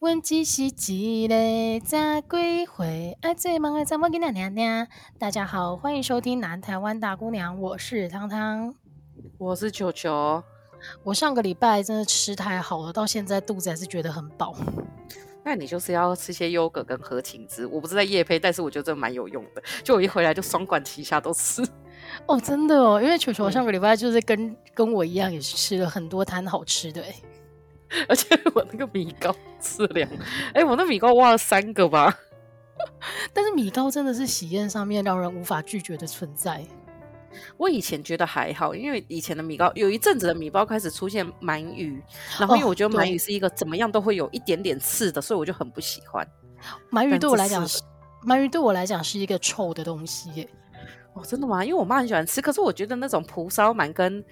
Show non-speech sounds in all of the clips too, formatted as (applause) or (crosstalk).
问只是一个十几岁，爱做梦的查某囡仔娘娘。大家好，欢迎收听《南台湾大姑娘》，我是汤汤，我是球球。我上个礼拜真的吃太好了，到现在肚子还是觉得很饱。那你就是要吃些优格跟和芹汁，我不是在夜配，但是我觉得这蛮有用的。就我一回来就双管齐下都吃。(laughs) 哦，真的哦，因为球球上个礼拜就是跟、嗯、跟我一样，也是吃了很多摊好吃的，而且我那个米糕吃两，哎，我那米糕挖了三个吧。(laughs) 但是米糕真的是喜宴上面让人无法拒绝的存在。我以前觉得还好，因为以前的米糕有一阵子的米糕开始出现鳗鱼，然后因为我觉得鳗鱼是一个怎么样都会有一点点刺的，所以我就很不喜欢。鳗鱼对我来讲是，鳗鱼对我来讲是一个臭的东西耶。哦，真的吗？因为我妈很喜欢吃，可是我觉得那种蒲烧鳗跟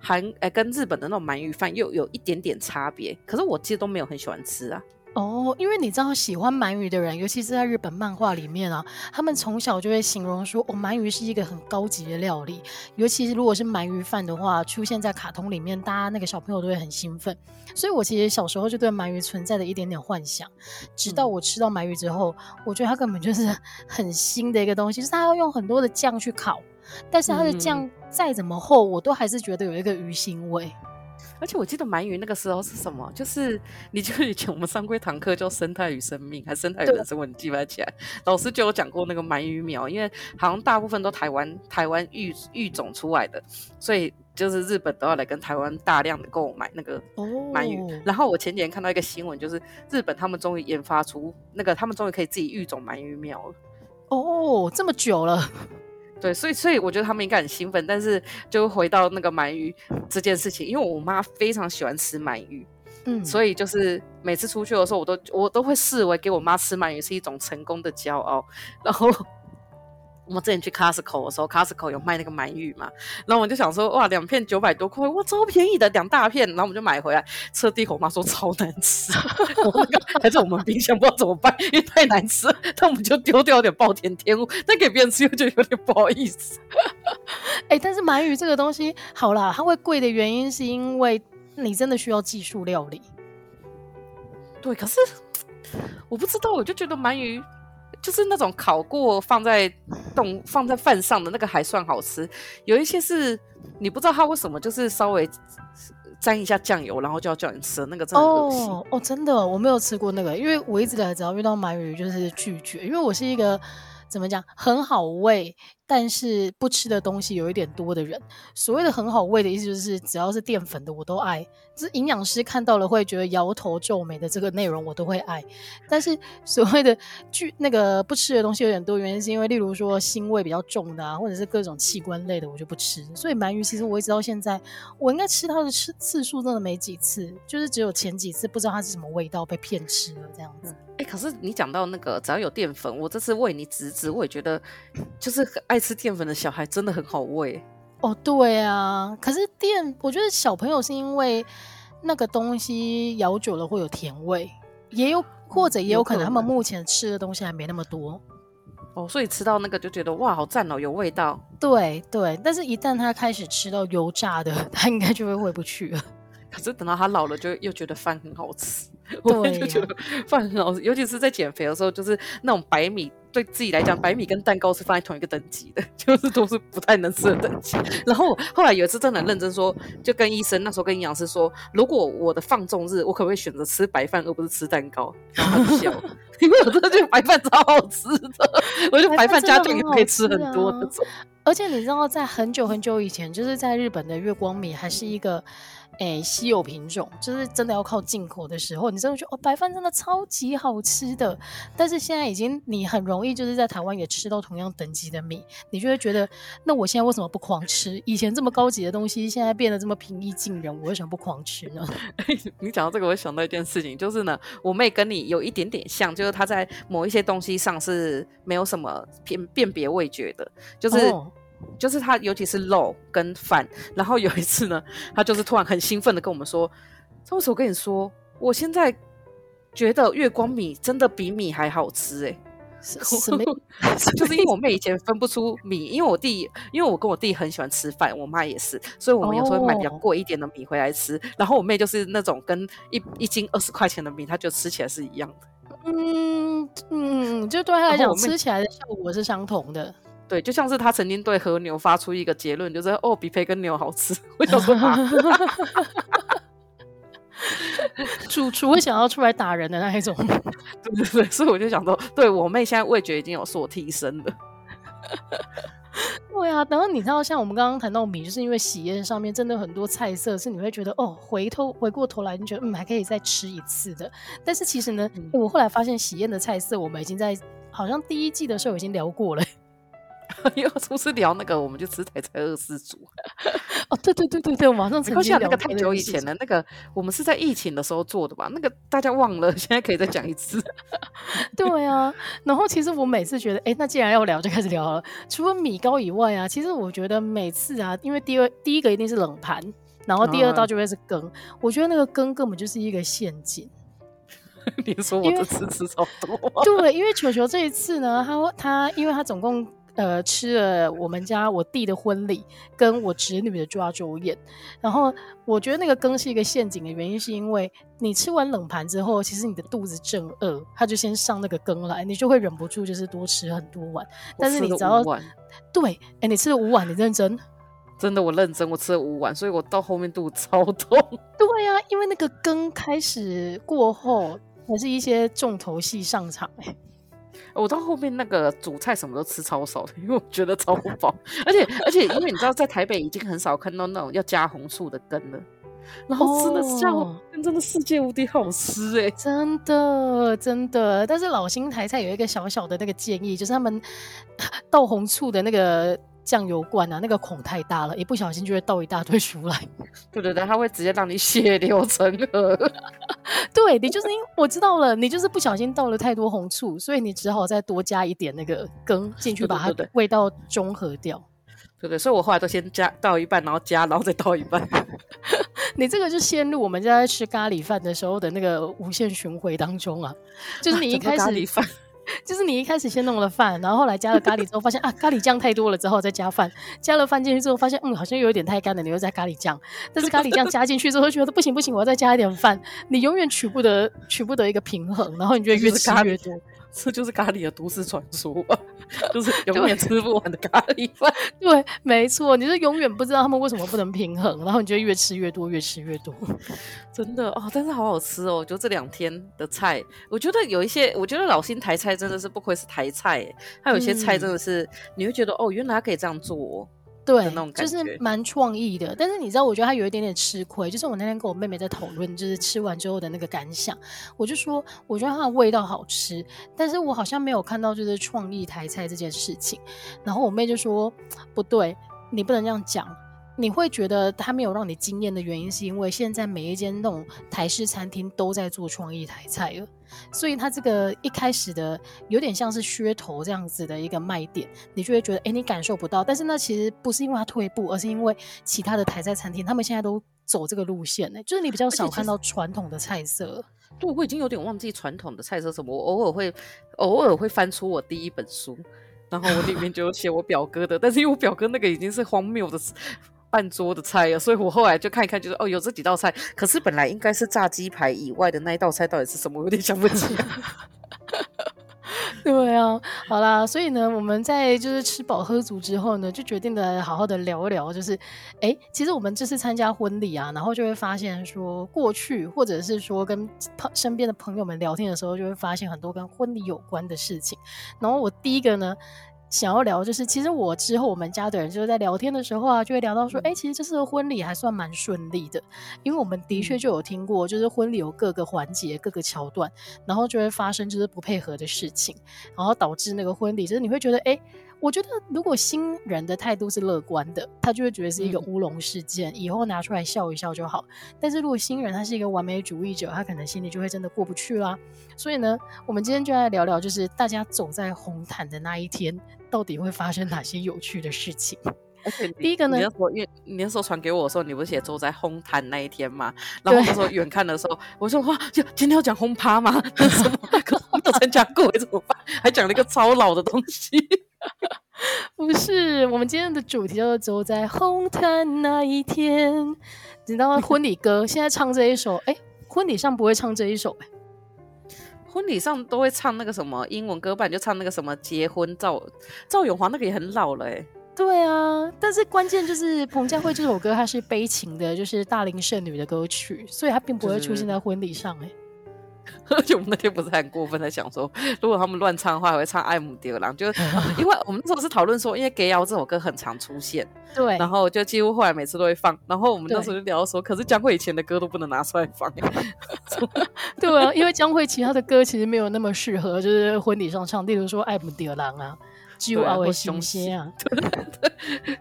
韩哎跟日本的那种鳗鱼饭又有一点点差别，可是我其实都没有很喜欢吃啊。哦，因为你知道喜欢鳗鱼的人，尤其是在日本漫画里面啊，他们从小就会形容说，哦，鳗鱼是一个很高级的料理。尤其是如果是鳗鱼饭的话，出现在卡通里面，大家那个小朋友都会很兴奋。所以我其实小时候就对鳗鱼存在的一点点幻想，直到我吃到鳗鱼之后，我觉得它根本就是 (laughs) 很新的一个东西，就是它要用很多的酱去烤，但是它的酱再怎么厚，我都还是觉得有一个鱼腥味。而且我记得鳗鱼那个时候是什么？就是你就以前我们上过一堂课叫生态与生命，还是生态与人生？你记不起来？老师就有讲过那个鳗鱼苗，因为好像大部分都台湾台湾育育种出来的，所以就是日本都要来跟台湾大量的购买那个鳗鱼。哦。然后我前几天看到一个新闻，就是日本他们终于研发出那个，他们终于可以自己育种鳗鱼苗了。哦，这么久了。对，所以所以我觉得他们应该很兴奋，但是就回到那个鳗鱼这件事情，因为我妈非常喜欢吃鳗鱼，嗯，所以就是每次出去的时候，我都我都会视为给我妈吃鳗鱼是一种成功的骄傲，然后。我们之前去 Costco 的时候，Costco 有卖那个鳗鱼嘛，然后我就想说，哇，两片九百多块，哇，超便宜的，两大片，然后我们就买回来，吃了第一口，我妈说超难吃，(laughs) 我那个还在我们冰箱，不知道怎么办，因为太难吃了，那我们就丢掉点暴殄天物，但给别人吃又觉得有点不好意思。(laughs) 哎、欸，但是鳗鱼这个东西，好啦，它会贵的原因是因为你真的需要技术料理。对，可是我不知道，我就觉得鳗鱼。就是那种烤过放在冻放在饭上的那个还算好吃，有一些是你不知道它为什么就是稍微沾一下酱油，然后就要叫你吃那个真的恶心哦哦，真的我没有吃过那个，因为我一直来只要遇到鳗鱼就是拒绝，因为我是一个怎么讲很好喂。但是不吃的东西有一点多的人，所谓的很好喂的意思就是只要是淀粉的我都爱，就是营养师看到了会觉得摇头皱眉的这个内容我都会爱。但是所谓的拒那个不吃的东西有点多，原因是因为例如说腥味比较重的啊，或者是各种器官类的我就不吃。所以鳗鱼其实我一直到现在，我应该吃它的次次数真的没几次，就是只有前几次不知道它是什么味道被骗吃了这样子。哎、可是你讲到那个只要有淀粉，我这次喂你侄子，我也觉得就是很爱。爱吃淀粉的小孩真的很好喂哦，对啊，可是淀，我觉得小朋友是因为那个东西咬久了会有甜味，也有或者也有可能他们目前吃的东西还没那么多哦，所以吃到那个就觉得哇，好赞哦，有味道。对对，但是一旦他开始吃到油炸的，(laughs) 他应该就会回不去了。(laughs) 可是等到他老了，就又觉得饭很好吃。(laughs) 我就觉得饭很好吃，尤其是在减肥的时候，就是那种白米。对自己来讲，白米跟蛋糕是放在同一个等级的，(laughs) 就是都是不太能吃的等级。(laughs) 然后后来有一次真的很认真说，就跟医生那时候跟营养师说，如果我的放纵日，我可不可以选择吃白饭而不是吃蛋糕？(laughs) 然后他笑，因为我真的觉得白饭超好吃的，我觉得白饭加酱也可以吃很多那种。而且你知道，在很久很久以前，就是在日本的月光米还是一个。哎，稀有品种，就是真的要靠进口的时候，你真的觉得哦，白饭真的超级好吃的。但是现在已经，你很容易就是在台湾也吃到同样等级的米，你就会觉得，那我现在为什么不狂吃？以前这么高级的东西，现在变得这么平易近人，我为什么不狂吃呢？(laughs) 你讲到这个，我想到一件事情，就是呢，我妹跟你有一点点像，就是她在某一些东西上是没有什么辨辨别味觉的，就是。哦就是他，尤其是肉跟饭。然后有一次呢，(laughs) 他就是突然很兴奋的跟我们说：“这时我跟你说，我现在觉得月光米真的比米还好吃。”哎，(laughs) 什么？就是因为我妹以前分不出米，因为我弟，因为我跟我弟很喜欢吃饭，我妈也是，所以我们有时候会买比较贵一点的米回来吃。Oh. 然后我妹就是那种跟一一斤二十块钱的米，她就吃起来是一样的。嗯嗯，就对她来讲，吃起来的效果是相同的。对，就像是他曾经对和牛发出一个结论，就是哦，比培根牛好吃。(laughs) 我想说啊。(laughs) 主厨会想要出来打人的那一种，(laughs) 对对对，所以我就想说，对我妹现在味觉已经有所提升了。对啊，然后你知道，像我们刚刚谈到米，就是因为喜宴上面真的很多菜色是你会觉得哦，回头回过头来你觉得嗯还可以再吃一次的。但是其实呢，嗯、我后来发现喜宴的菜色我们已经在好像第一季的时候已经聊过了。因为是聊那个，我们就吃台菜二四组。哦，对对对对对，我马上曾经聊那个太久以前了那个，我们是在疫情的时候做的吧？那个大家忘了，(laughs) 现在可以再讲一次。(laughs) 对啊，然后其实我每次觉得，哎，那既然要聊，就开始聊了。除了米糕以外啊，其实我觉得每次啊，因为第二第一个一定是冷盘，然后第二道就会是羹。嗯、我觉得那个羹根本就是一个陷阱。(laughs) 你说我这次吃超多？对，因为球球这一次呢，他他因为他总共。呃，吃了我们家我弟的婚礼，跟我侄女的抓周宴，然后我觉得那个羹是一个陷阱的原因，是因为你吃完冷盘之后，其实你的肚子正饿，他就先上那个羹来，你就会忍不住就是多吃很多碗。但是你只要对，哎、欸，你吃了五碗，你认真？真的，我认真，我吃了五碗，所以我到后面肚子超痛。(laughs) 对呀、啊，因为那个羹开始过后，还是一些重头戏上场、欸我到后面那个主菜什么都吃超少的，因为我觉得超不饱，(laughs) 而且而且因为你知道在台北已经很少看到那种要加红醋的根了，然后真的下午真的世界无敌好吃哎、欸，真的真的。但是老新台菜有一个小小的那个建议，就是他们 (laughs) 倒红醋的那个。酱油罐啊，那个孔太大了，一不小心就会倒一大堆出来。(laughs) 对对对，它会直接让你血流成河。(laughs) 对，你就是因为我知道了，你就是不小心倒了太多红醋，所以你只好再多加一点那个羹进去，把它的味道中和掉。对，对对，所以我后来都先加倒一半，然后加，然后再倒一半。(laughs) 你这个就陷入我们家在吃咖喱饭的时候的那个无限循环当中啊，就是你一开始。咖喱饭就是你一开始先弄了饭，然后后来加了咖喱之后，发现啊咖喱酱太多了，之后再加饭，加了饭进去之后，发现嗯好像又有点太干了，你又加咖喱酱，但是咖喱酱加进去之后，觉得不行不行，我要再加一点饭，你永远取不得取不得一个平衡，然后你就越吃越多。这就是咖喱的都市传说，(laughs) 就是永远吃不完的咖喱饭。(laughs) 对，没错，你是永远不知道他们为什么不能平衡，然后你就越吃越多，越吃越多。(laughs) 真的哦，但是好好吃哦！就这两天的菜，我觉得有一些，我觉得老新台菜真的是不愧是台菜，它有些菜真的是、嗯、你会觉得哦，原来它可以这样做、哦。对，就是蛮创意的，但是你知道，我觉得他有一点点吃亏。就是我那天跟我妹妹在讨论，就是吃完之后的那个感想，我就说，我觉得它的味道好吃，但是我好像没有看到就是创意台菜这件事情。然后我妹就说，不对，你不能这样讲。你会觉得它没有让你惊艳的原因，是因为现在每一间那种台式餐厅都在做创意台菜了，所以它这个一开始的有点像是噱头这样子的一个卖点，你就会觉得，哎，你感受不到。但是那其实不是因为它退步，而是因为其他的台菜餐厅他们现在都走这个路线呢，就是你比较少看到传统的菜色。对，我已经有点忘记传统的菜色什么，我偶尔会偶尔会翻出我第一本书，然后我里面就有写我表哥的，但是因为我表哥那个已经是荒谬的。半桌的菜啊，所以我后来就看一看，就是哦，有这几道菜，可是本来应该是炸鸡排以外的那一道菜到底是什么，我有点想不起来。(laughs) 对啊，好啦，所以呢，我们在就是吃饱喝足之后呢，就决定的好好的聊一聊，就是哎，其实我们这次参加婚礼啊，然后就会发现说，过去或者是说跟朋身边的朋友们聊天的时候，就会发现很多跟婚礼有关的事情。然后我第一个呢。想要聊就是，其实我之后我们家的人就是在聊天的时候啊，就会聊到说，哎、欸，其实这次的婚礼还算蛮顺利的，因为我们的确就有听过，就是婚礼有各个环节、各个桥段，然后就会发生就是不配合的事情，然后导致那个婚礼，就是你会觉得，哎、欸。我觉得，如果新人的态度是乐观的，他就会觉得是一个乌龙事件，嗯，以后拿出来笑一笑就好。但是如果新人他是一个完美主义者，他可能心里就会真的过不去啦。所以呢，我们今天就来聊聊，就是大家走在红毯的那一天，到底会发生哪些有趣的事情。而且第一个呢，你那时候因为你那时候传给我的时候，你不是写走在红毯那一天嘛？然后那时候 (laughs) 远看的时候，我说哇，就今天要讲轰趴吗？(laughs) 什么？有参加过，怎么办？还讲了一个超老的东西。(laughs) 不是，我们今天的主题叫做“走在红毯那一天”。你知道吗？婚礼歌现在唱这一首，哎、欸，婚礼上不会唱这一首、欸，婚礼上都会唱那个什么英文歌，不然就唱那个什么结婚赵赵永华那个也很老了、欸，哎。对啊，但是关键就是彭佳慧这首歌，它是悲情的，就是大龄剩女的歌曲，所以它并不会出现在婚礼上、欸。哎、就是，(laughs) 而且我们那天不是很过分的想说，如果他们乱唱的话，还会唱《爱慕蝶郎》，就 (laughs) 因为我们那时候是讨论说，因为《给瑶》这首歌很常出现，(laughs) 对，然后就几乎后来每次都会放，然后我们那时候就聊说，可是江蕙以前的歌都不能拿出来放，对啊，因为江蕙其他的歌其实没有那么适合，就是婚礼上唱，例如说《爱慕蝶郎》啊。就啊，会雄心啊，对对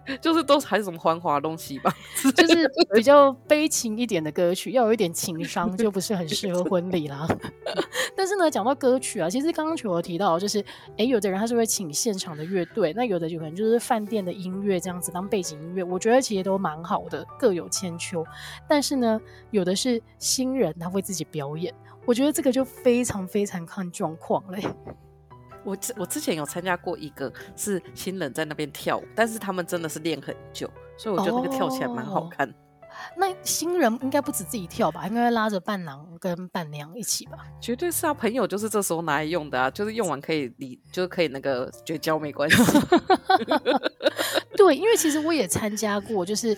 对，(laughs) 就是都还是什么繁华东西吧，就是比较悲情一点的歌曲，要有一点情商，就不是很适合婚礼啦。(laughs) 但是呢，讲到歌曲啊，其实刚刚球有提到，就是哎、欸，有的人他是会请现场的乐队，那有的有可能就是饭店的音乐这样子当背景音乐，我觉得其实都蛮好的，各有千秋。但是呢，有的是新人他会自己表演，我觉得这个就非常非常看状况嘞。我之我之前有参加过一个是新人在那边跳舞，但是他们真的是练很久，所以我觉得那个跳起来蛮好看。哦。那新人应该不止自己跳吧？应该会拉着伴郎跟伴娘一起吧？绝对是啊，朋友就是这时候拿来用的啊，就是用完可以离，就是可以那个绝交没关系。(laughs) 对，因为其实我也参加过，就是。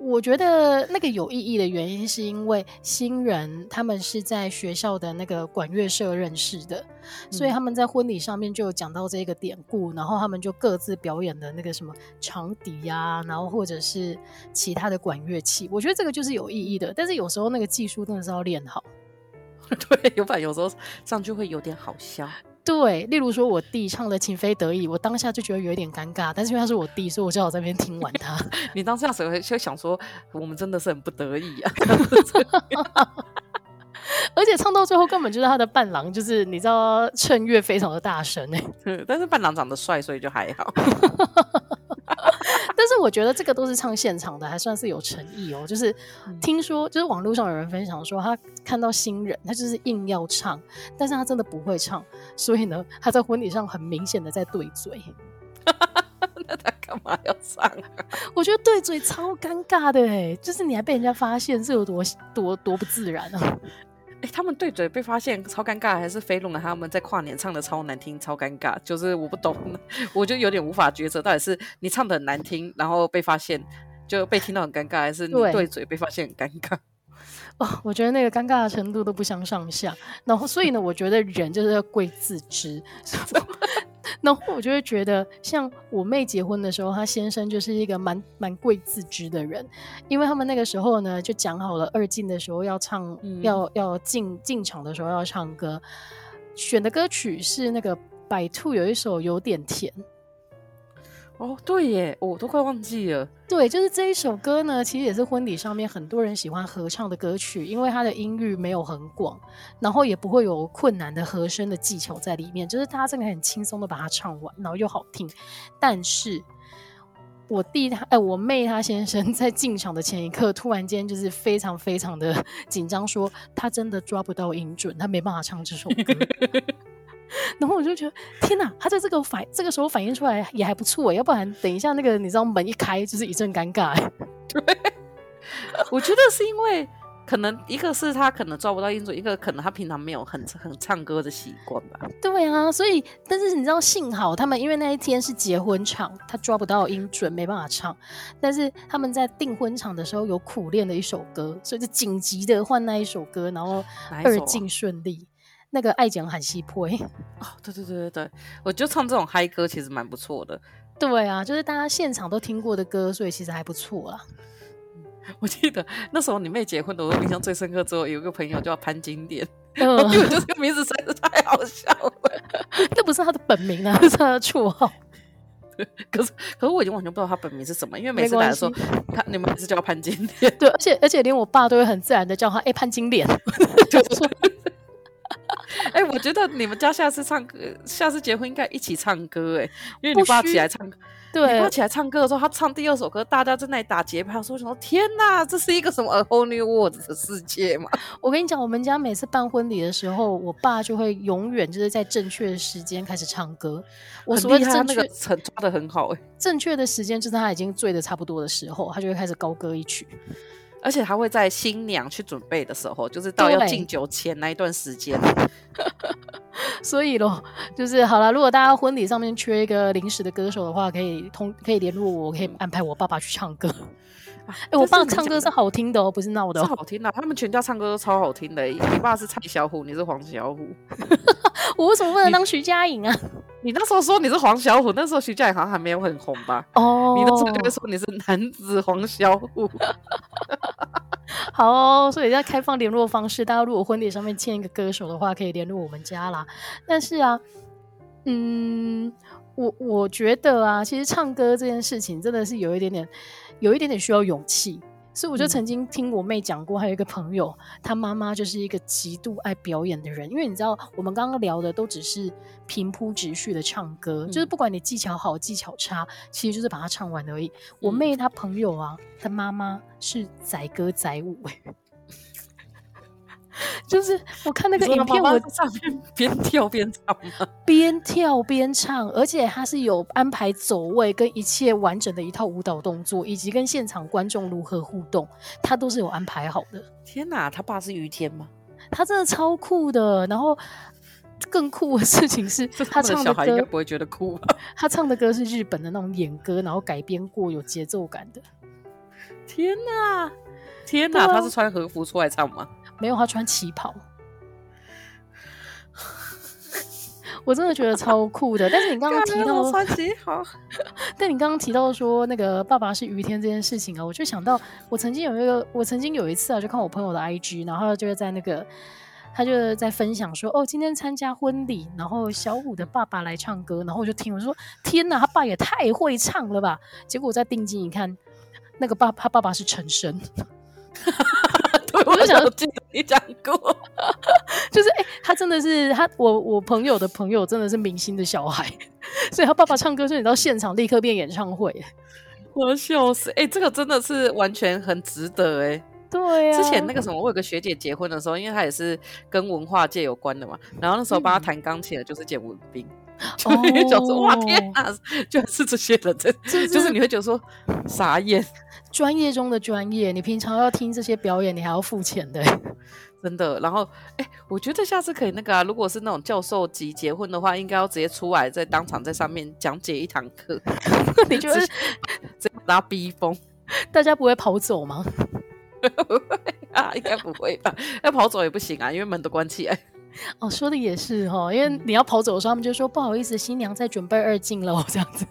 我觉得那个有意义的原因，是因为新人他们是在学校的那个管乐社认识的，嗯，所以他们在婚礼上面就有讲到这个典故，然后他们就各自表演的那个什么长笛呀，然后或者是其他的管乐器。我觉得这个就是有意义的，但是有时候那个技术真的是要练好。(laughs) 对，有反有时候上去会有点好笑。对，例如说我弟唱的情非得已，我当下就觉得有一点尴尬，但是因为他是我弟，所以我只好在那边听完他。(laughs) 你当下时候就想说，我们真的是很不得已啊，(laughs) 而且唱到最后根本就是他的伴郎，就是你知道趁月非常的大声 (laughs) 哎，但是伴郎长得帅，所以就还好。但是我觉得这个都是唱现场的，还算是有诚意哦。就是听说，就是网络上有人分享说，他看到新人，他就是硬要唱，但是他真的不会唱，所以呢，他在婚礼上很明显的在对嘴。(laughs) 那他干嘛要唱啊？我觉得对嘴超尴尬的哎，就是你还被人家发现，是有多多多不自然啊。哎、他们对嘴被发现超尴尬，还是飞龙的？他们在跨年唱的超难听，超尴尬。就是我不懂，(laughs) 我就有点无法抉择，到底是你唱的很难听，然后被发现就被听到很尴尬，还是你对嘴被发现很尴尬？(laughs) 哦，我觉得那个尴尬的程度都不相上下。然后，所以呢，我觉得人就是要贵自知。(laughs) 然后我就会觉得，像我妹结婚的时候，她先生就是一个蛮蛮贵自知的人，因为他们那个时候呢，就讲好了二进的时候要唱，嗯、要要进进场的时候要唱歌，选的歌曲是那个百兔有一首有点甜。哦，对耶，我都快忘记了。对，就是这一首歌呢，其实也是婚礼上面很多人喜欢合唱的歌曲，因为它的音域没有很广，然后也不会有困难的和声的技巧在里面，就是大家真的很轻松的把它唱完，然后又好听。但是我弟他，哎，我妹他先生在进场的前一刻，突然间就是非常非常的 (laughs) 紧张，说他真的抓不到音准，他没办法唱这首歌。然后我就觉得天哪，他在这个反这个时候反应出来也还不错，要不然等一下那个你知道门一开就是一阵尴尬。(laughs) 对，我觉得是因为可能一个是他可能抓不到音准，一个可能他平常没有很很唱歌的习惯吧。对啊，所以但是你知道幸好他们因为那一天是结婚场，他抓不到音准没办法唱，但是他们在订婚场的时候有苦练的一首歌，所以就紧急的换那一首歌，然后二进顺利。那个爱讲很西坡 (laughs) 哦，对对对对对，我就唱这种嗨歌其实蛮不错的。对啊，就是大家现场都听过的歌，所以其实还不错啦。我记得那时候你妹结婚的，我印象最深刻。之后有一个朋友叫潘金莲，(laughs) 嗯，因为这个名字实在是太好笑了。(laughs) 那不是他的本名啊，是他的绰号。可是可是我已经完全不知道他本名是什么，因为每次来的时候，他你们还是叫潘金莲。对，而且而且连我爸都会很自然的叫他哎、欸、潘金莲，就说。哎、欸，我觉得你们家下次唱歌，下次结婚应该一起唱歌哎，因为你爸起来唱歌，对，他起来唱歌的时候，他唱第二首歌，大家在那里打节拍，我说什么？天哪，这是一个什么 A whole new world 的世界嘛？(laughs) 我跟你讲，我们家每次办婚礼的时候，我爸就会永远就是在正确的时间开始唱歌。我所谓正确，那个很抓的很好哎、欸。正确的时间就是他已经醉的差不多的时候，他就会开始高歌一曲。而且他会在新娘去准备的时候，就是到要敬酒前那一段时间。(laughs) 所以咯，就是好了。如果大家婚礼上面缺一个临时的歌手的话，可以通可以联络我，我可以安排我爸爸去唱歌。哎、欸，我爸唱歌是好听的哦，不是闹的、哦，是好听的。他们全家唱歌都超好听的。你爸是蔡小虎，你是黄小虎。(laughs) 我为什么不能当徐佳莹啊你？那时候说你是黄小虎，那时候徐佳莹好像还没有很红吧？哦，你那时候就会说你是男子黄小虎。(laughs) 好哦，所以要开放联络方式，大家如果婚礼上面签一个歌手的话，可以联络我们家啦。但是啊，嗯，我我觉得啊，其实唱歌这件事情真的是有一点点，有一点点需要勇气。所以我就曾经听我妹讲过，还有一个朋友，她妈妈就是一个极度爱表演的人。因为你知道，我们刚刚聊的都只是平铺直叙的唱歌，就是不管你技巧好技巧差，其实就是把它唱完而已。我妹她朋友啊，她妈妈是载歌载舞哎。(laughs) 就是我看那个影片，我在上面边跳边唱，(laughs) 边跳边唱，而且他是有安排走位跟一切完整的一套舞蹈动作，以及跟现场观众如何互动，他都是有安排好的。天哪，他爸是于天吗？他真的超酷的。然后更酷的事情是他唱的歌，应该不会觉得酷吧？(laughs) 他唱的歌是日本的那种演歌，然后改编过有节奏感的。天哪，天哪，他是穿和服出来唱吗？没有，他穿旗袍，(laughs) 我真的觉得超酷的。但是你刚刚提到穿旗袍，(laughs) 但你刚刚提到说那个爸爸是于天这件事情啊，我就想到我曾经有一个，我曾经有一次啊，就看我朋友的 IG，然后就是在那个他就在分享说，哦，今天参加婚礼，然后小五的爸爸来唱歌，然后我就听，我就说天哪，他爸也太会唱了吧！结果我再定睛一看，那个爸他爸爸是陈昇。(laughs) 我就想记得你讲过，(laughs) 就是哎、欸，他真的是他，我我朋友的朋友真的是明星的小孩，(laughs) 所以他爸爸唱歌，所以你到现场立刻变演唱会，(laughs) 我笑死！哎、欸，这个真的是完全很值得哎。对啊，之前那个什么，我有个学姐结婚的时候，因为她也是跟文化界有关的嘛，然后那时候帮她弹钢琴的就是简文彬，(laughs) 就会觉得说哇天哪，居然是这些人，这就是你会觉得说傻眼。专业中的专业，你平常要听这些表演，你还要付钱的，(laughs) 真的。然后，哎、欸，我觉得下次可以那个啊，如果是那种教授级结婚的话，应该要直接出来，在当场在上面讲解一堂课。(laughs) 你觉得直接把他逼疯，大家不会跑走吗？啊，应该不会吧？要跑走也不行啊，因为门都关起来。哦，说的也是哈，因为你要跑走的时候，他们就说不好意思，新娘在准备二进了，这样子。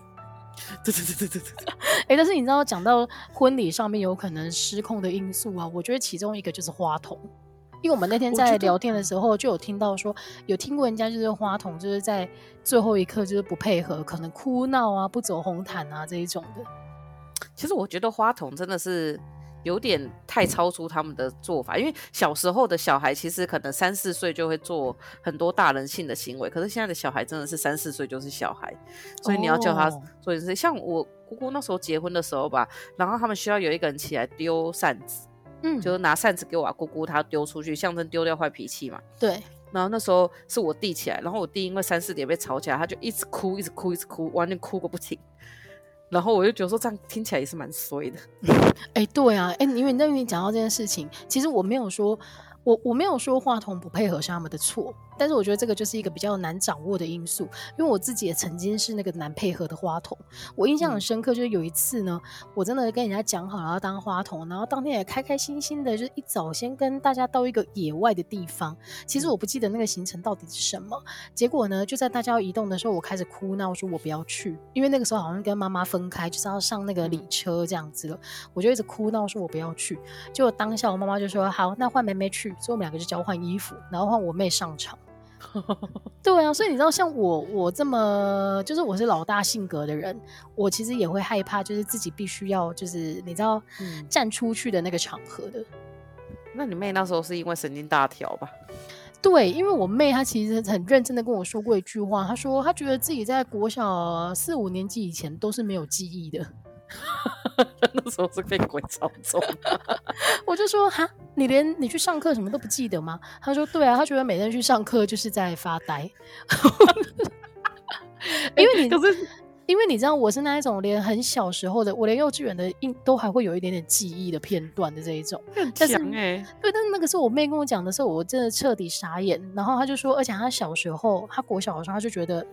对对对对对对，哎，(laughs) 但是你知道，讲到婚礼上面有可能失控的因素啊，我觉得其中一个就是花童，因为我们那天在聊天的时候就有听到说，有听过人家就是花童就是在最后一刻就是不配合，可能哭闹啊、不走红毯啊这一种的。其实我觉得花童真的是。有点太超出他们的做法，因为小时候的小孩其实可能三四岁就会做很多大人性的行为，可是现在的小孩真的是三四岁就是小孩，所以你要叫他做一些。像我姑姑那时候结婚的时候吧，然后他们需要有一个人起来丢扇子，嗯，就是拿扇子给我姑姑，她丢出去，象征丢掉坏脾气嘛。对。然后那时候是我弟起来，然后我弟因为三四点被吵起来，他就一直哭，一直哭，一直哭，完全哭个不停。然后我就觉得说这样听起来也是蛮衰的，(laughs) 哎、对啊，哎，因为那你讲到这件事情，其实我没有说。我我没有说话筒不配合是他们的错，但是我觉得这个就是一个比较难掌握的因素，因为我自己也曾经是那个难配合的花童。我印象很深刻，就是有一次呢，我真的跟人家讲好了要当花童，然后当天也开开心心的，就是一早先跟大家到一个野外的地方。其实我不记得那个行程到底是什么，结果呢，就在大家要移动的时候，我开始哭闹，说我不要去，因为那个时候好像跟妈妈分开，就是要上那个礼车这样子了。我就一直哭闹，说我不要去。结果当下我妈妈就说：“好，那换妹妹去。”所以我们两个就交换衣服，然后换我妹上场。(laughs) 对啊，所以你知道，像我我这么就是我是老大性格的人，我其实也会害怕，就是自己必须要就是你知道、嗯、站出去的那个场合的。那你妹那时候是因为神经大条吧？对，因为我妹她其实很认真的跟我说过一句话，她说她觉得自己在国小四五年级以前都是没有记忆的。(laughs) 那时候是被鬼操纵，(laughs) 我就说哈，你连你去上课什么都不记得吗？他说对啊，他觉得每天去上课就是在发呆，(laughs) 因为你、欸、可是因为你知道我是那一种连很小时候的，我连幼稚园的印都还会有一点点记忆的片段的这一种，很强哎、欸，对，但是那个时候我妹跟我讲的时候，我真的彻底傻眼。然后他就说，而且他小时候，他国小的时候，他就觉得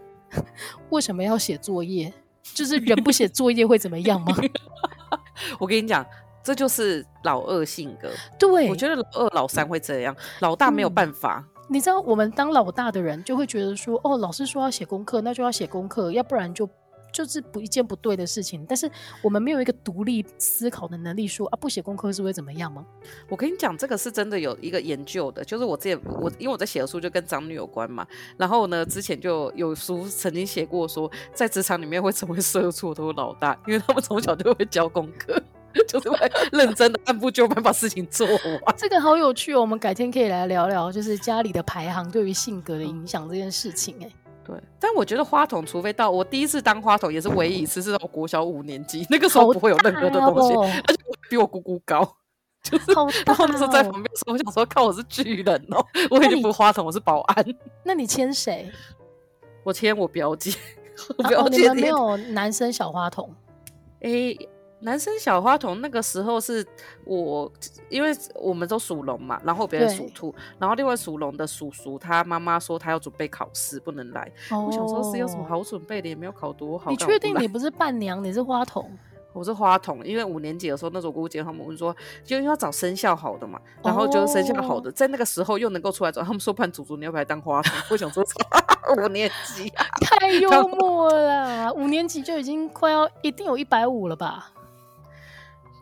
为什么要写作业？就是人不写作业会怎么样吗？我跟你讲，这就是老二性格。对，我觉得老二、老三会这样，老大没有办法。嗯，你知道，我们当老大的人就会觉得说，哦，老师说要写功课，那就要写功课，要不然就。就是不一件不对的事情，但是我们没有一个独立思考的能力说，说啊，不写功课是会怎么样吗？我跟你讲，这个是真的有一个研究的，就是我之前我因为我在写的书就跟长女有关嘛，然后呢，之前就有书曾经写过说，在职场里面会成为社畜都老大，因为他们从小就会教功课，(laughs) 就是会认真的按部就班把事情做完。这个好有趣哦，我们改天可以来聊聊，就是家里的排行对于性格的影响这件事情，哎。对，但我觉得花筒，除非到我第一次当花筒，也是唯一一次，是到国小五年级，那个时候不会有任何的东西，哦、而且比我姑姑高，就是，哦、然后那时候在旁边说，我想说，看我是巨人哦，我已经不是花筒，我是保安。那你牵谁？我牵我表姐，(laughs) 我表姐、没有男生小花童？诶。男生小花童那个时候是我，因为我们都属龙嘛，然后别人属兔，然后另外属龙的叔叔，他妈妈说他要准备考试，不能来。哦、我想说是有什么好准备的，也没有考多好。你确定你不是伴娘，你是花童？我是花童，因为五年级的时候，那时候姑姑姐他们说，就因为要找生肖好的嘛，然后就是生肖好的，哦、在那个时候又能够出来找，他们说盼祖祖你要不要来当花童？我想说 (laughs) 五年级、啊、(laughs) 太幽默了，五年级就已经快要一定有一百五了吧？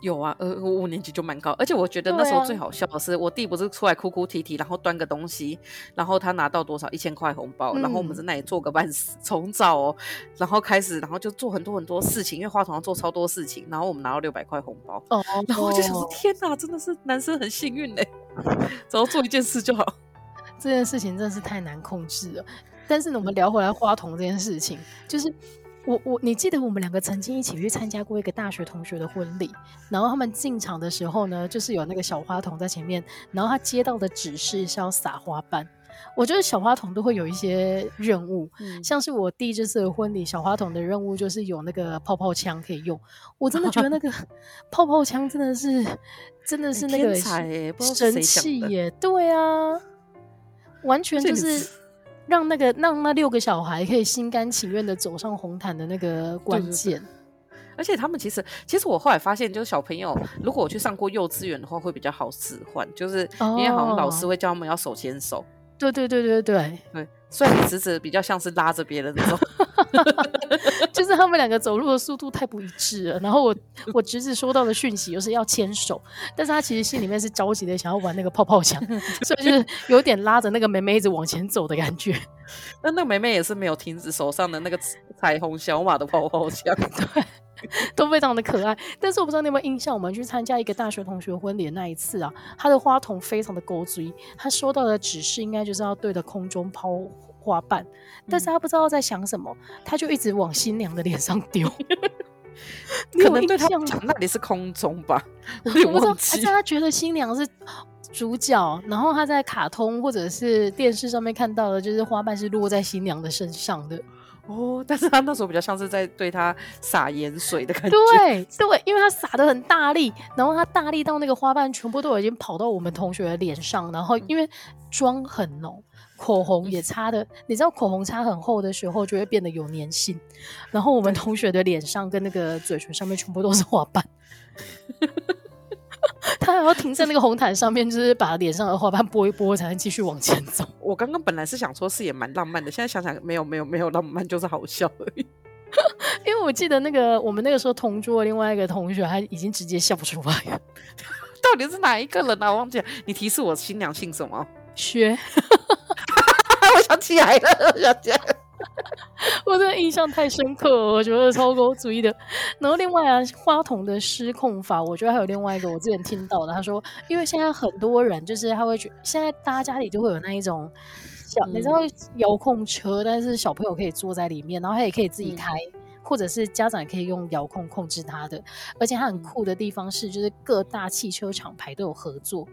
有啊，呃，我五年级就蛮高，而且我觉得那时候最好笑的是，啊、我弟不是出来哭哭啼啼，然后端个东西，然后他拿到多少？一千块红包，嗯、然后我们在那里做个半死，(laughs) 从早哦，然后开始，然后就做很多很多事情，因为花童要做超多事情，然后我们拿到六百块红包，哦，然后我就想说，天哪，真的是男生很幸运嘞，(laughs) 只要做一件事就好，这件事情真的是太难控制了。但是呢，我们聊回来花童这件事情，就是。我我你记得我们两个曾经一起去参加过一个大学同学的婚礼，然后他们进场的时候呢，就是有那个小花童在前面，然后他接到的指示是要撒花瓣。我觉得小花童都会有一些任务，嗯、像是我第一次的婚礼，小花童的任务就是有那个泡泡枪可以用。我真的觉得那个 (laughs) 泡泡枪真的是真的是那个神器耶！对啊，完全就是。让那个让那六个小孩可以心甘情愿的走上红毯的那个关键，而且他们其实，其实我后来发现，就是小朋友如果我去上过幼稚园的话，会比较好使唤，就是因为好像老师会教他们要手牵手。哦、对对对对对对。所以你侄子比较像是拉着别人走，(laughs) 就是他们两个走路的速度太不一致了。然后我 (laughs) 我侄子收到的讯息就是要牵手，但是他其实心里面是着急的，想要玩那个泡泡枪，(laughs) 所以就是有点拉着那个妹妹一直往前走的感觉。那那个妹妹也是没有停止手上的那个彩虹小马的泡泡枪，对。都非常的可爱，但是我不知道你有没有印象，我们去参加一个大学同学婚礼的那一次啊，他的花筒非常的古锥，他收到的指示应该就是要对着空中抛花瓣，但是他不知道在想什么，他就一直往新娘的脸上丢。(laughs) 可能对他讲那里是空中吧，(laughs) 我有点忘记。还是他觉得新娘是主角，然后他在卡通或者是电视上面看到的，就是花瓣是落在新娘的身上的。(laughs) 哦，但是他那时候比较像是在对他撒盐水的感觉。对对，因为他撒的很大力，然后他大力到那个花瓣全部都已经跑到我们同学的脸上，然后因为妆很浓，口红也擦的，你知道口红擦很厚的时候就会变得有粘性，然后我们同学的脸上跟那个嘴唇上面全部都是花瓣。他还要停在那个红毯上面，就是把脸上的花瓣拨一拨，才能继续往前走。我刚刚本来是想说，是也蛮浪漫的，现在想想没有没有没有浪漫，就是好笑而已。(laughs) 因为我记得那个我们那个时候同桌另外一个同学，他已经直接笑不出来了。(laughs) 到底是哪一个人啊？我忘记了，你提示我新娘姓什么？薛。(laughs) 我想起来了，我想起来了。我我真的印象太深刻了，我觉得超狗主义的。然后另外啊，花童的失控法，我觉得还有另外一个，我之前听到的，他说，因为现在很多人就是他会觉得，现在大家家里就会有那一种小，你知道遥控车，但是小朋友可以坐在里面，然后他也可以自己开。嗯或者是家长也可以用遥控控制他的，而且他很酷的地方是，就是各大汽车厂牌都有合作，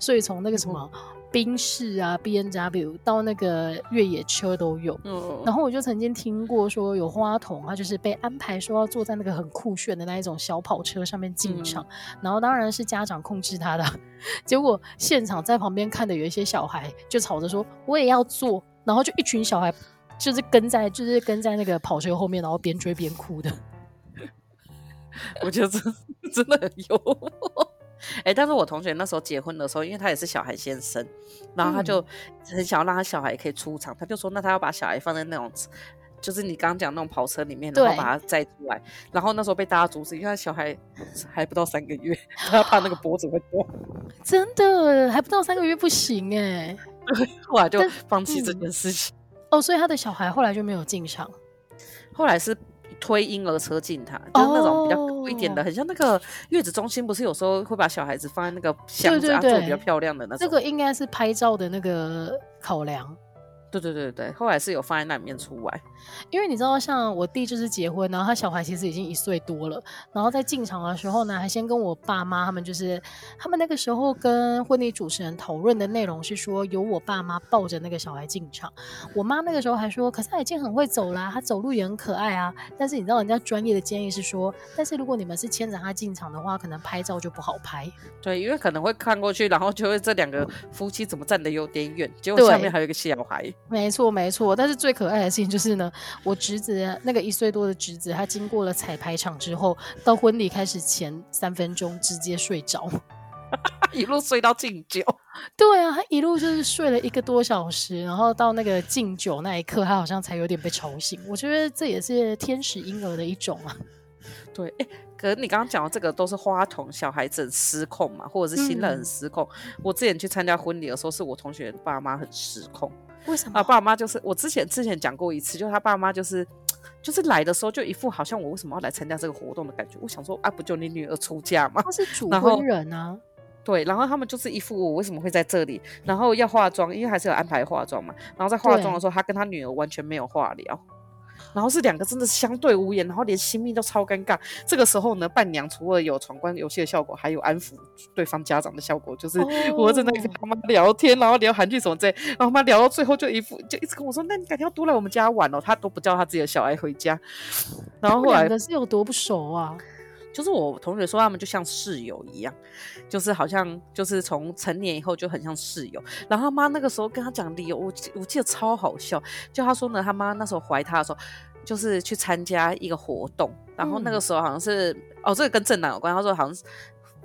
所以从那个什么宾士啊、B N W 到那个越野车都有。嗯，然后我就曾经听过说有花童，他就是被安排说要坐在那个很酷炫的那一种小跑车上面进场，嗯、然后当然是家长控制他的，(laughs) 结果现场在旁边看的有一些小孩就吵着说我也要坐，然后就一群小孩。就是跟在，就是跟在那个跑车后面，然后边追边哭的。(laughs) 我觉得真真的很幽默。哎、欸，但是我同学那时候结婚的时候，因为他也是小孩先生，然后他就很想要让他小孩也可以出场，嗯、他就说，那他要把小孩放在那种，就是你刚刚讲那种跑车里面，然后把他载出来。然后那时候被大家阻止，因为他小孩还不到三个月，(laughs) 他怕那个脖子会断。(laughs) 真的，还不到三个月不行哎。(laughs) 后来就放弃这件事情。哦，所以他的小孩后来就没有进场，后来是推婴儿车进它，就是那种比较高一点的，哦、很像那个月子中心，不是有时候会把小孩子放在那个箱子啊，做比较漂亮的那种。这个应该是拍照的那个考量。对对对对，后来是有放在那里面出来，因为你知道，像我弟就是结婚，然后他小孩其实已经一岁多了，然后在进场的时候呢，还先跟我爸妈他们就是，他们那个时候跟婚礼主持人讨论的内容是说，由我爸妈抱着那个小孩进场，我妈那个时候还说，可是他已经很会走啦，他走路也很可爱啊，但是你知道人家专业的建议是说，但是如果你们是牵着他进场的话，可能拍照就不好拍，对，因为可能会看过去，然后就会这两个夫妻怎么站的有点远，结果下面还有一个小孩。没错，没错，但是最可爱的事情就是呢，我侄子那个一岁多的侄子，他经过了彩排场之后，到婚礼开始前三分钟直接睡着，(laughs) 一路睡到敬酒。(laughs) 对啊，他一路就是睡了一个多小时，然后到那个敬酒那一刻，他好像才有点被吵醒。我觉得这也是天使婴儿的一种啊。对，哎，可是你刚刚讲的这个都是花童小孩子失控嘛，或者是新人很失控。嗯、我之前去参加婚礼的时候，是我同学爸妈很失控。为什么？啊，爸妈就是我之前之前讲过一次，就是他爸妈就是就是来的时候就一副好像我为什么要来参加这个活动的感觉。我想说啊，不就你女儿出嫁吗？他是主婚人啊。对，然后他们就是一副我为什么会在这里，然后要化妆，因为还是有安排化妆嘛。然后在化妆的时候，他跟他女儿完全没有话聊。然后是两个真的是相对无言，然后连亲密都超尴尬。这个时候呢，伴娘除了有闯关游戏的效果，还有安抚对方家长的效果，就是我正在跟他妈聊天，然后聊韩剧什么之类，然后妈聊到最后就一副就一直跟我说：“那你改天要多来我们家玩哦。”他都不叫他自己的小孩回家。然后后来的是有多不熟啊？就是我同学说他们就像室友一样，就是好像就是从成年以后就很像室友。然后他妈那个时候跟他讲理由，我我记得超好笑。就他说呢，他妈那时候怀他的时候，就是去参加一个活动，然后那个时候好像是、嗯、哦，这个跟政党有关。他说好像是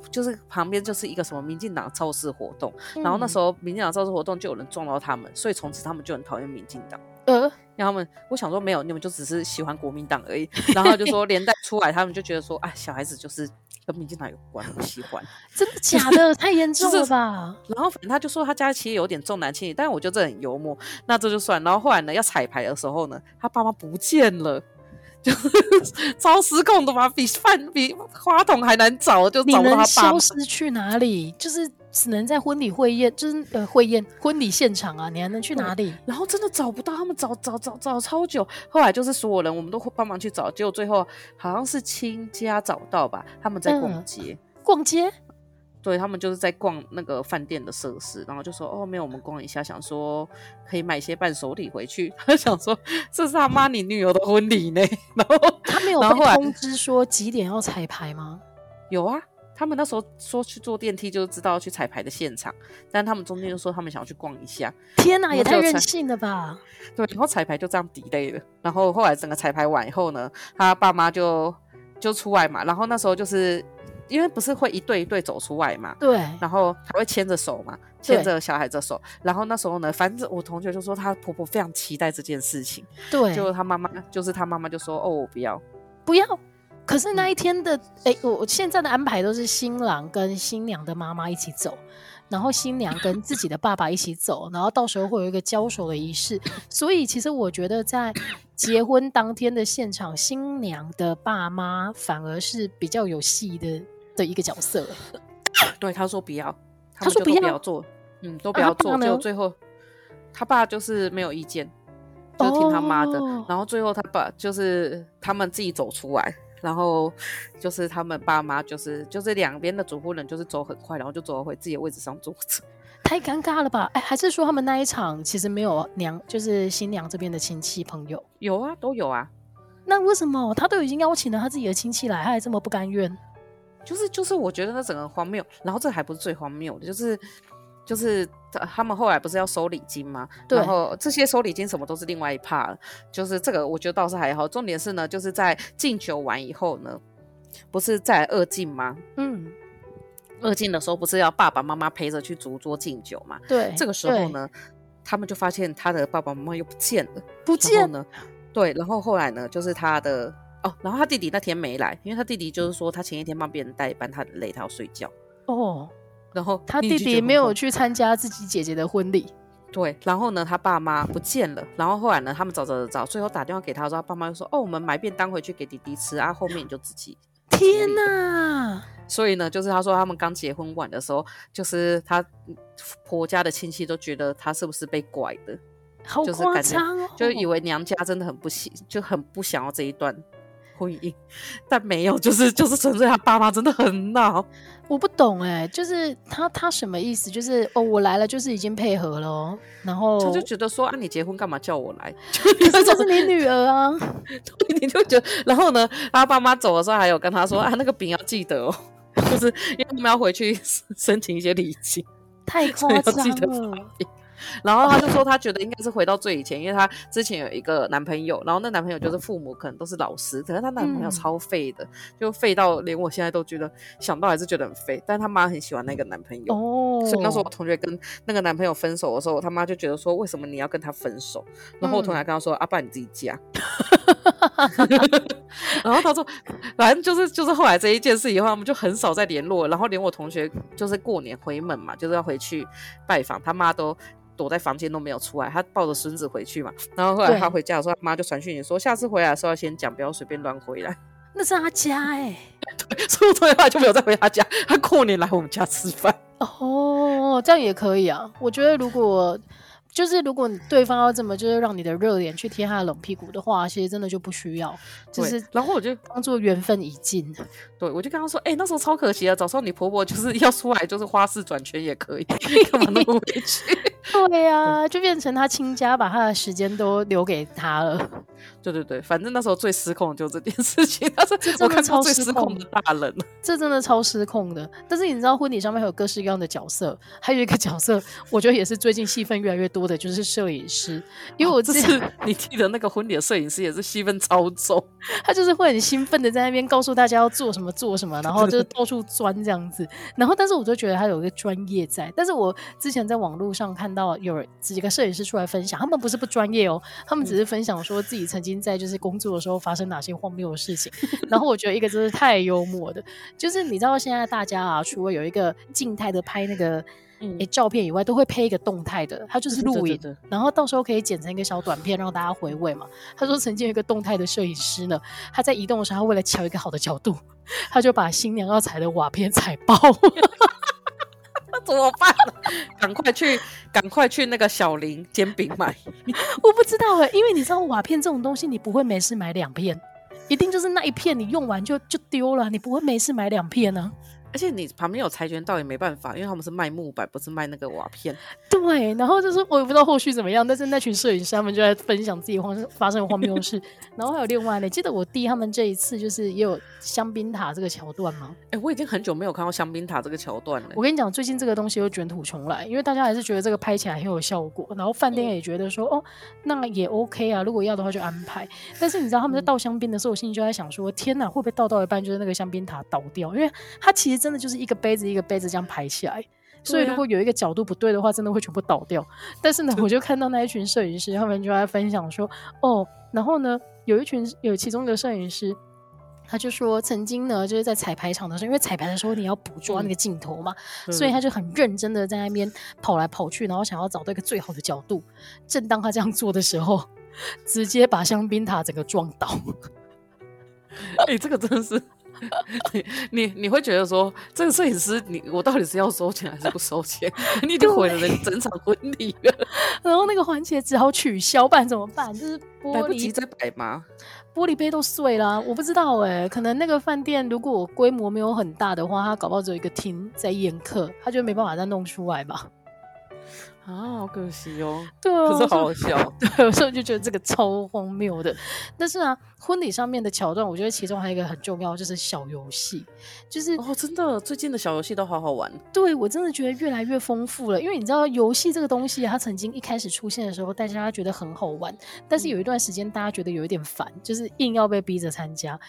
就是旁边就是一个什么民进党造势活动，嗯、然后那时候民进党造势活动就有人撞到他们，所以从此他们就很讨厌民进党。呃，然后他们，我想说没有，你们就只是喜欢国民党而已。然后就说连带出来，他们就觉得说，哎，小孩子就是跟民进党有关，不喜欢。真的假的？太严重了吧？然后反正他就说他家其实有点重男轻女，但是我觉得这很幽默，那这就算。然后后来呢，要彩排的时候呢，他爸妈不见了。就是 (laughs) 超失控的嘛，比饭比花筒还难找，就找不到他爸。消失去哪里？就是只能在婚礼会宴，就是呃会宴婚礼现场啊，你还能去哪里？然后真的找不到他们找，找找找找超久。后来就是所有人，我们都会帮忙去找，结果最后好像是亲家找到吧，他们在逛街，嗯、逛街。对，他们就是在逛那个饭店的设施，然后就说哦，没有，我们逛一下，想说可以买一些伴手礼回去。他 (laughs) 想说这是他妈你女友的婚礼呢，(laughs) 然后他没有被通知说几点要彩排吗？有啊，他们那时候说去坐电梯就知道要去彩排的现场，但他们中间就说他们想要去逛一下。天哪，也太任性了吧！(laughs) 对，然后彩排就这样 delay 了，然后后来整个彩排完以后呢，他爸妈就就出来嘛，然后那时候就是。因为不是会一对一对走出来嘛，对，然后还会牵着手嘛，牵着小孩的手，然后那时候呢，反正我同学就说她婆婆非常期待这件事情，对，就她妈妈，就是她妈妈就说哦，我不要，不要。可是那一天的，哎、嗯，我现在的安排都是新郎跟新娘的妈妈一起走，然后新娘跟自己的爸爸一起走，(laughs) 然后到时候会有一个交手的仪式。所以其实我觉得在结婚当天的现场，新娘的爸妈反而是比较有戏的的一个角色。对，他说不要，他说不要做，嗯，都不要做，就最后他爸就是没有意见。就听他妈的，oh. 然后最后他爸就是他们自己走出来，然后就是他们爸妈就是就是两边的主妇人就是走很快，然后就走回自己的位置上坐着，(laughs) 太尴尬了吧？哎，还是说他们那一场其实没有娘，就是新娘这边的亲戚朋友？有啊，都有啊。那为什么他都已经邀请了他自己的亲戚来，他还这么不甘愿？就是就是，我觉得那整个荒谬。然后这还不是最荒谬的，就是。就是他们后来不是要收礼金吗？对。然后这些收礼金什么都是另外一 part，就是这个我觉得倒是还好。重点是呢，就是在敬酒完以后呢，不是在二敬吗？嗯。二敬的时候不是要爸爸妈妈陪着去主桌敬酒吗？对。这个时候呢，他们就发现他的爸爸妈妈又不见了，不见了。对。然后后来呢，就是他的哦，然后他弟弟那天没来，因为他弟弟就是说他前一天帮别人代班，他累，他要睡觉。哦。然后他弟弟没有去参加自己姐姐的婚礼，对。然后呢，他爸妈不见了。然后后来呢，他们找找找找，最后打电话给他说，他爸妈就说：“哦，我们买便当回去给弟弟吃啊，后面你就自己。(laughs) ”天哪！所以呢，就是他说他们刚结婚晚的时候，就是他婆家的亲戚都觉得他是不是被拐的，好夸张哦，就以为娘家真的很不喜，就很不想要这一段婚姻，(laughs) 但没有，就是就是纯粹他爸妈真的很闹。我不懂哎、欸，就是他他什么意思？就是哦，我来了，就是已经配合了，然后他就觉得说啊，你结婚干嘛叫我来？这 (laughs) 就是你女儿啊，(laughs) 你就觉得，然后呢，他爸妈走的时候还有跟他说啊，那个饼要记得哦，就是因为他们要回去申请一些礼金，太夸张了。然后他就说，他觉得应该是回到最以前，因为他之前有一个男朋友，然后那男朋友就是父母可能都是老师，可是他男朋友超废的，嗯、就废到连我现在都觉得想到还是觉得很废。但是他妈很喜欢那个男朋友，哦，所以那时候我同学跟那个男朋友分手的时候，他妈就觉得说，为什么你要跟他分手？然后我同学还跟他说，阿、嗯、爸、啊、你自己嫁。(laughs) 然后他说，反正就是就是后来这一件事以后，我们就很少再联络，然后连我同学就是过年回门嘛，就是要回去拜访他妈都。躲在房间都没有出来，他抱着孙子回去嘛。然后后来他回家的时候，他妈就传讯息说，下次回来的时候要先讲，不要随便乱回来。(laughs) 那是他家哎、(laughs) 欸，对，所以我后来就没有再回他家。他过年来我们家吃饭。哦，这样也可以啊。我觉得如果。就是如果你对方要这么就是让你的热脸去贴他的冷屁股的话，其实真的就不需要。就是然后我就当做缘分已尽。(laughs) 对，我就跟他说，哎、欸，那时候超可惜啊，早上你婆婆就是要出来，就是花式转圈也可以，干嘛那么委屈？(laughs) 对呀、啊，就变成他亲家把他的时间都留给他了。(laughs) 对对对，反正那时候最失控的就是这件事情。他说，我看超最失控的大人，这真的超失控的。但是你知道婚礼上面还有各式各样的角色，还有一个角色，我觉得也是最近戏份越来越多的，就是摄影师。因为我这次你记得那个婚礼的摄影师也是戏份超重，(laughs) 他就是会很兴奋的在那边告诉大家要做什么做什么，然后就是到处钻这样子。然后，但是我就觉得他有一个专业在。但是我之前在网络上看到有几个摄影师出来分享，他们不是不专业哦，他们只是分享说自己曾经。在就是工作的时候发生哪些荒谬的事情，(laughs) 然后我觉得一个真是太幽默的，就是你知道现在大家啊，除了有一个静态的拍那个诶、嗯欸、照片以外，都会配一个动态的，它就是录影的，然后到时候可以剪成一个小短片让大家回味嘛。他说曾经有一个动态的摄影师呢，他在移动的时候，他为了调一个好的角度，他就把新娘要踩的瓦片踩爆。(laughs) 那怎么办？(laughs) 赶快去，赶快去那个小林煎饼买。(laughs) 我不知道哎、欸，因为你知道瓦片这种东西，你不会没事买两片，一定就是那一片你用完就就丢了，你不会没事买两片呢、啊。而且你旁边有裁决倒也没办法，因为他们是卖木板，不是卖那个瓦片。(laughs) 对，然后就是我也不知道后续怎么样，但是那群摄影师他们就在分享自己荒发生的荒谬事。(laughs) 然后还有另外呢，记得我弟他们这一次就是也有香槟塔这个桥段吗？哎、欸，我已经很久没有看到香槟塔这个桥段了。我跟你讲，最近这个东西又卷土重来，因为大家还是觉得这个拍起来很有效果，然后饭店也觉得说、嗯、哦，那也 OK 啊，如果要的话就安排。但是你知道他们在倒香槟的时候，我心里就在想说，天哪，会不会倒到一半就是那个香槟塔倒掉？因为它其实。真的就是一个杯子一个杯子这样排起来，所以如果有一个角度不对的话，真的会全部倒掉。但是呢，我就看到那一群摄影师，他们就在分享说，哦，然后呢，有一群有其中一个摄影师。他就说曾经呢，就是在彩排场的时候，因为彩排的时候你要捕捉那个镜头嘛，嗯、所以他就很认真的在那边跑来跑去，然后想要找到一个最好的角度。正当他这样做的时候，(laughs) 直接把香槟塔整个撞倒。哎、欸，这个真的是。(laughs) 你你你会觉得说，这个摄影师，你我到底是要收钱还是不收钱？(laughs) 你已经毁了人整场婚礼了，然后那个环节只好取消，不然怎么办？就是玻璃来不及再摆吗？玻璃杯都碎了，我不知道哎、欸，可能那个饭店如果规模没有很大的话，他搞不好只有一个厅在宴客，他就没办法再弄出来吧。啊，好可惜哦。对啊，可是好好笑。(laughs) 对，有时候就觉得这个超荒谬的。但是啊，婚礼上面的桥段，我觉得其中还有一个很重要，就是小游戏。就是哦，真的，最近的小游戏都好好玩。对，我真的觉得越来越丰富了。因为你知道，游戏这个东西，它曾经一开始出现的时候，大家觉得很好玩。但是有一段时间，大家觉得有一点烦，就是硬要被逼着参加。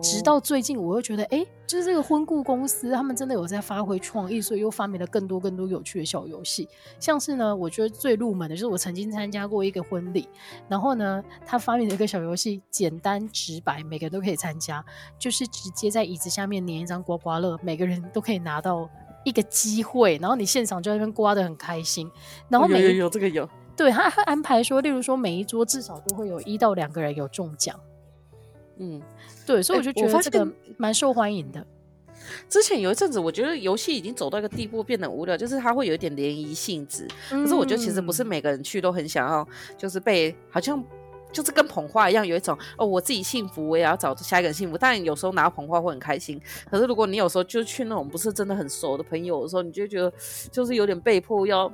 直到最近，我又觉得，哎、欸，就是这个婚顾公司，他们真的有在发挥创意，所以又发明了更多更多有趣的小游戏。像是呢，我觉得最入门的就是我曾经参加过一个婚礼，然后呢，他发明了一个小游戏，简单直白，每个人都可以参加，就是直接在椅子下面粘一张刮刮乐，每个人都可以拿到一个机会，然后你现场就在那边刮的很开心。然后每、哦、有有有这个有，对，他会安排说，例如说每一桌至少都会有一到两个人有中奖。嗯。对，所以我就觉得这个蛮受欢迎的。之前有一阵子，我觉得游戏已经走到一个地步，变得无聊，就是它会有一点联谊性质。可是我觉得其实不是每个人去都很想要，就是被好像就是跟捧花一样，有一种哦，我自己幸福，我也要找下一个人幸福。但有时候拿到捧花会很开心。可是如果你有时候就去那种不是真的很熟的朋友的时候，你就觉得就是有点被迫要，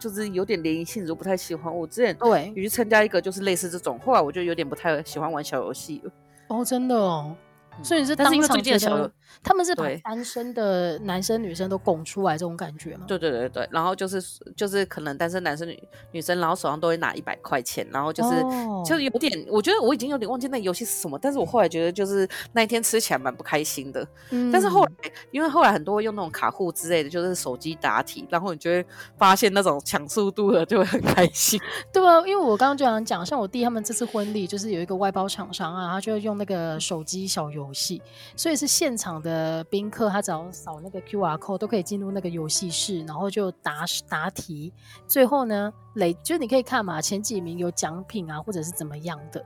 就是有点联谊性质，我不太喜欢。我之前对有去参加一个就是类似这种，后来我就有点不太喜欢玩小游戏了。哦，真的哦，所以你是当场觉得他们是把单身的男生女生都拱出来这种感觉吗？对对对对，然后就是就是可能单身男生女女生，然后手上都会拿一百块钱，然后就是、哦、就是有点，我觉得我已经有点忘记那游戏是什么，但是我后来觉得就是那一天吃起来蛮不开心的。嗯，但是后来因为后来很多用那种卡户之类的，就是手机答题，然后你就会发现那种抢速度的就会很开心。(laughs) 对啊，因为我刚刚就想讲，像我弟他们这次婚礼就是有一个外包厂商啊，他就会用那个手机小游戏，所以是现场的宾客，他只要扫那个 QR code 都可以进入那个游戏室，然后就答答题。最后呢，累就是你可以看嘛，前几名有奖品啊，或者是怎么样的。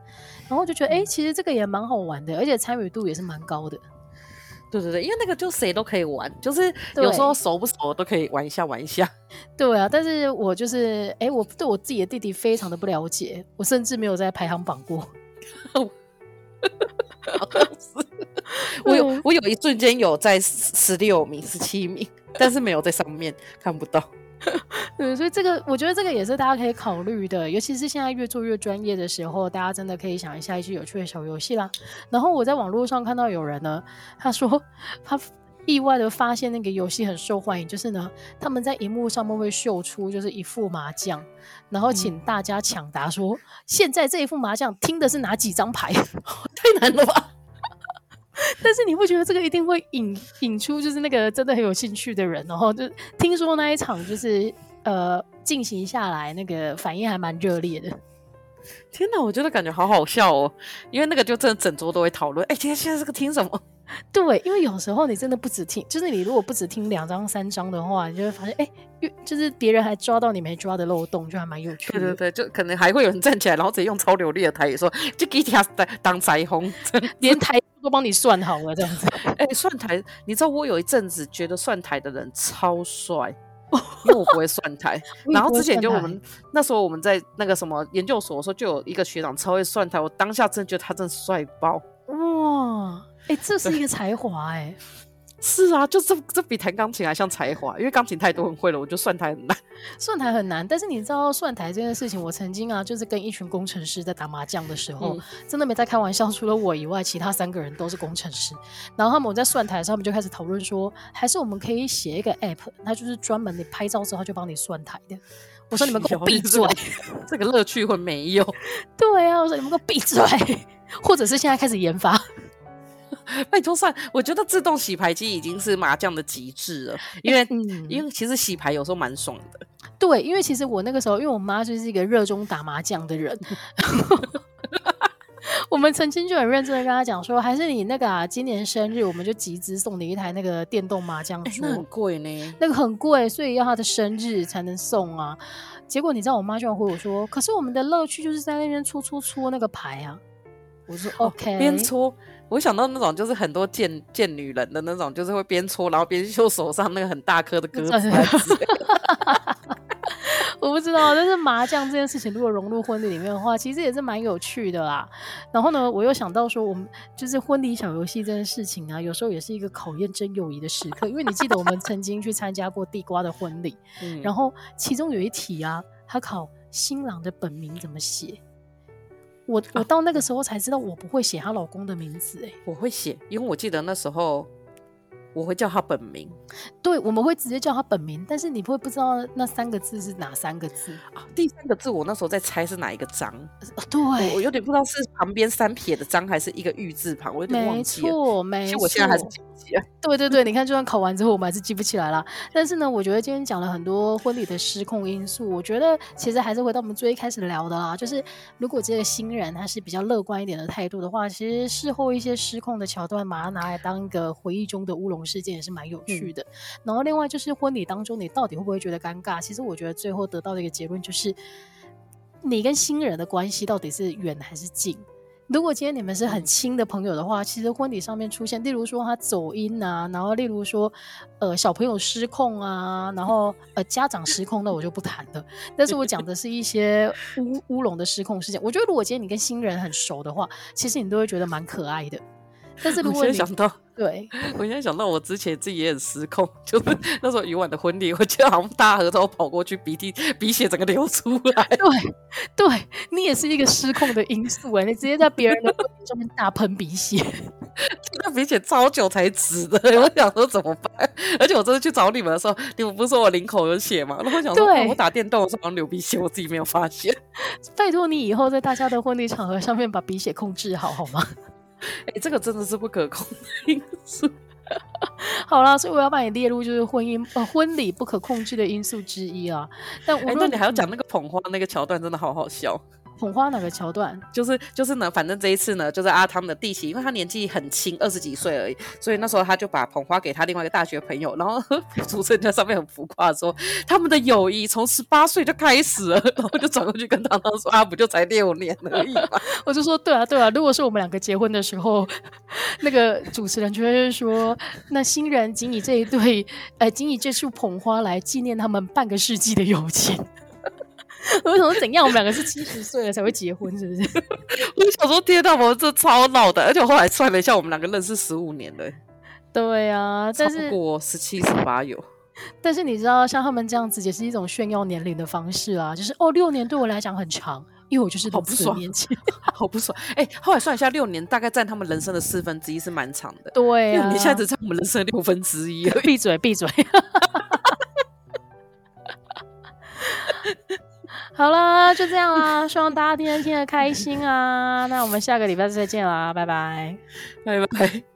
然后就觉得，哎、欸，其实这个也蛮好玩的，而且参与度也是蛮高的。对对对，因为那个就谁都可以玩，就是有时候熟不熟都可以玩一下玩一下。(laughs) 对啊，但是我就是，哎、欸，我对我自己的弟弟非常的不了解，我甚至没有在排行榜过。(laughs) (laughs) 好像是，(laughs) 我有我有一瞬间有在十六名、十七名，但是没有在上面看不到。对，(laughs) 所以这个我觉得这个也是大家可以考虑的，尤其是现在越做越专业的时候，大家真的可以想一下一些有趣的小游戏啦。然后我在网络上看到有人呢，他说他意外的发现那个游戏很受欢迎，就是呢他们在荧幕上面会秀出就是一副麻将，然后请大家抢答说，现在这一副麻将听的是哪几张牌？(laughs) 太难了吧！但是你不觉得这个一定会引引出就是那个真的很有兴趣的人，然后就听说那一场就是呃进行下来，那个反应还蛮热烈的。天哪，我觉得感觉好好笑哦，因为那个就真的整桌都会讨论。哎，今天现在这个听什么？对，因为有时候你真的不只听，就是你如果不只听两张三张的话，你就会发现哎，就是别人还抓到你没抓的漏洞，就还蛮有趣的。对对对，就可能还会有人站起来，然后直接用超流利的台语说，就给他当彩虹，连台。都帮你算好了，这样子。(laughs) 哎、欸，算台，你知道我有一阵子觉得算台的人超帅，因为我不会算台。(laughs) 然后之前就我们那时候我们在那个什么研究所的时候，就有一个学长超会算台，我当下真的觉得他真的帅爆。哇，哎、欸，这是一个才华哎、欸。是啊，就这这比弹钢琴还像才华，因为钢琴太多人会了，我觉得算台很难。算台很难，但是你知道算台这件事情，我曾经啊，就是跟一群工程师在打麻将的时候，嗯、真的没在开玩笑，除了我以外，其他三个人都是工程师。然后他们在算台的时候，他们就开始讨论说，还是我们可以写一个 app，它就是专门你拍照之后就帮你算台的。我说你们给我闭嘴，(laughs) 这个乐趣会没有。对啊，我说你们给我闭嘴，或者是现在开始研发。(laughs) 拜托算，我觉得自动洗牌机已经是麻将的极致了，因为、嗯、因为其实洗牌有时候蛮爽的。对，因为其实我那个时候，因为我妈就是一个热衷打麻将的人，(laughs) 我们曾经就很认真的跟他讲说，还是你那个啊，今年生日我们就集资送你一台那个电动麻将桌，欸，那很贵呢，那个很贵，所以要他的生日才能送啊。结果你知道我妈居然回我说，可是我们的乐趣就是在那边搓搓搓那个牌啊。我说 OK，边搓，我想到那种就是很多贱贱女人的那种，就是会边搓然后边秀手上那个很大颗的鸽子。(laughs) 我不知道，但是麻将这件事情如果融入婚礼里面的话，其实也是蛮有趣的啦。然后呢，我又想到说，我们就是婚礼小游戏这件事情啊，有时候也是一个考验真友谊的时刻。因为你记得我们曾经去参加过地瓜的婚礼，(laughs) 嗯、然后其中有一题啊，他考新郎的本名怎么写。我我到那个时候才知道，我不会写她老公的名字哎、欸，我会写，因为我记得那时候。我会叫他本名，对，我们会直接叫他本名，但是你会不知道那三个字是哪三个字啊？第三个字我那时候在猜是哪一个张，啊、对我，我有点不知道是旁边三撇的张还是一个玉字旁，我有点忘记了。没错，没错，其实我现在还是记不起来。对对对，你看，就算考完之后，我们还是记不起来了。但是呢，我觉得今天讲了很多婚礼的失控因素，我觉得其实还是回到我们最一开始聊的啦，就是如果这个新人他是比较乐观一点的态度的话，其实事后一些失控的桥段，马上拿来当一个回忆中的乌龙事件，也是蛮有趣的。嗯、然后另外就是婚礼当中，你到底会不会觉得尴尬？其实我觉得最后得到的一个结论就是，你跟新人的关系到底是远还是近？如果今天你们是很亲的朋友的话，其实婚礼上面出现，例如说他走音啊，然后例如说呃小朋友失控啊，然后呃家长失控，那我就不谈了。但是我讲的是一些乌乌龙的失控事件。我觉得如果今天你跟新人很熟的话，其实你都会觉得蛮可爱的。但是 (laughs) 如果你想到，对，我现在想到我之前自己也很失控，就是 (laughs) 那时候余婉的婚礼，我记得好像大合照跑过去，鼻涕鼻血整个流出来。(laughs) 对，对你也是一个失控的因素哎，你直接在别人的婚礼上面大喷鼻血，那鼻血超久才止的。我想说怎么办？而且我这次去找你们的时候，你们不是说我领口有血吗？然后我想说，对我打电动的时候流鼻血，我自己没有发现。拜托你以后在大家的婚礼场合上面把鼻血控制好好吗？(laughs) 哎、欸，这个真的是不可控的因素。(laughs) 好啦，所以我要把你列入就是婚姻呃婚礼不可控制的因素之一啊。但我、欸、那你还要讲那个捧花那个桥段，真的好好笑。捧花哪个桥段？就是就是呢，反正这一次呢，就是阿汤的弟媳，因为他年纪很轻，二十几岁而已，所以那时候他就把捧花给他另外一个大学朋友，然后主持人在上面很浮夸说，他们的友谊从十八岁就开始了，然后就转过去跟汤汤说，啊，不就才六年而已嘛？(laughs) 我就说，对啊，对啊，如果是我们两个结婚的时候，那个主持人就会说，那新人仅以这一对，呃，仅以这束捧花来纪念他们半个世纪的友情。(laughs) 我想说怎样？我们两个是七十岁了才会结婚，是不是？(laughs) 我小时候听到我这超老的，而且我后来算了一下，我们两个认识十五年了。对啊，但是超过十七十八有。但是你知道，像他们这样子也是一种炫耀年龄的方式啊，就是哦，六年对我来讲很长，因为我就是好不爽年前，好不爽。哎、(laughs) 欸，后来算一下，六年大概占他们人生的四分之一，是蛮长的。对啊，你现在只占我们人生的六分之一。闭嘴，闭嘴。好了，就这样啦。希望大家今天听得开心啊！那我们下个礼拜再见啦，拜拜，拜拜。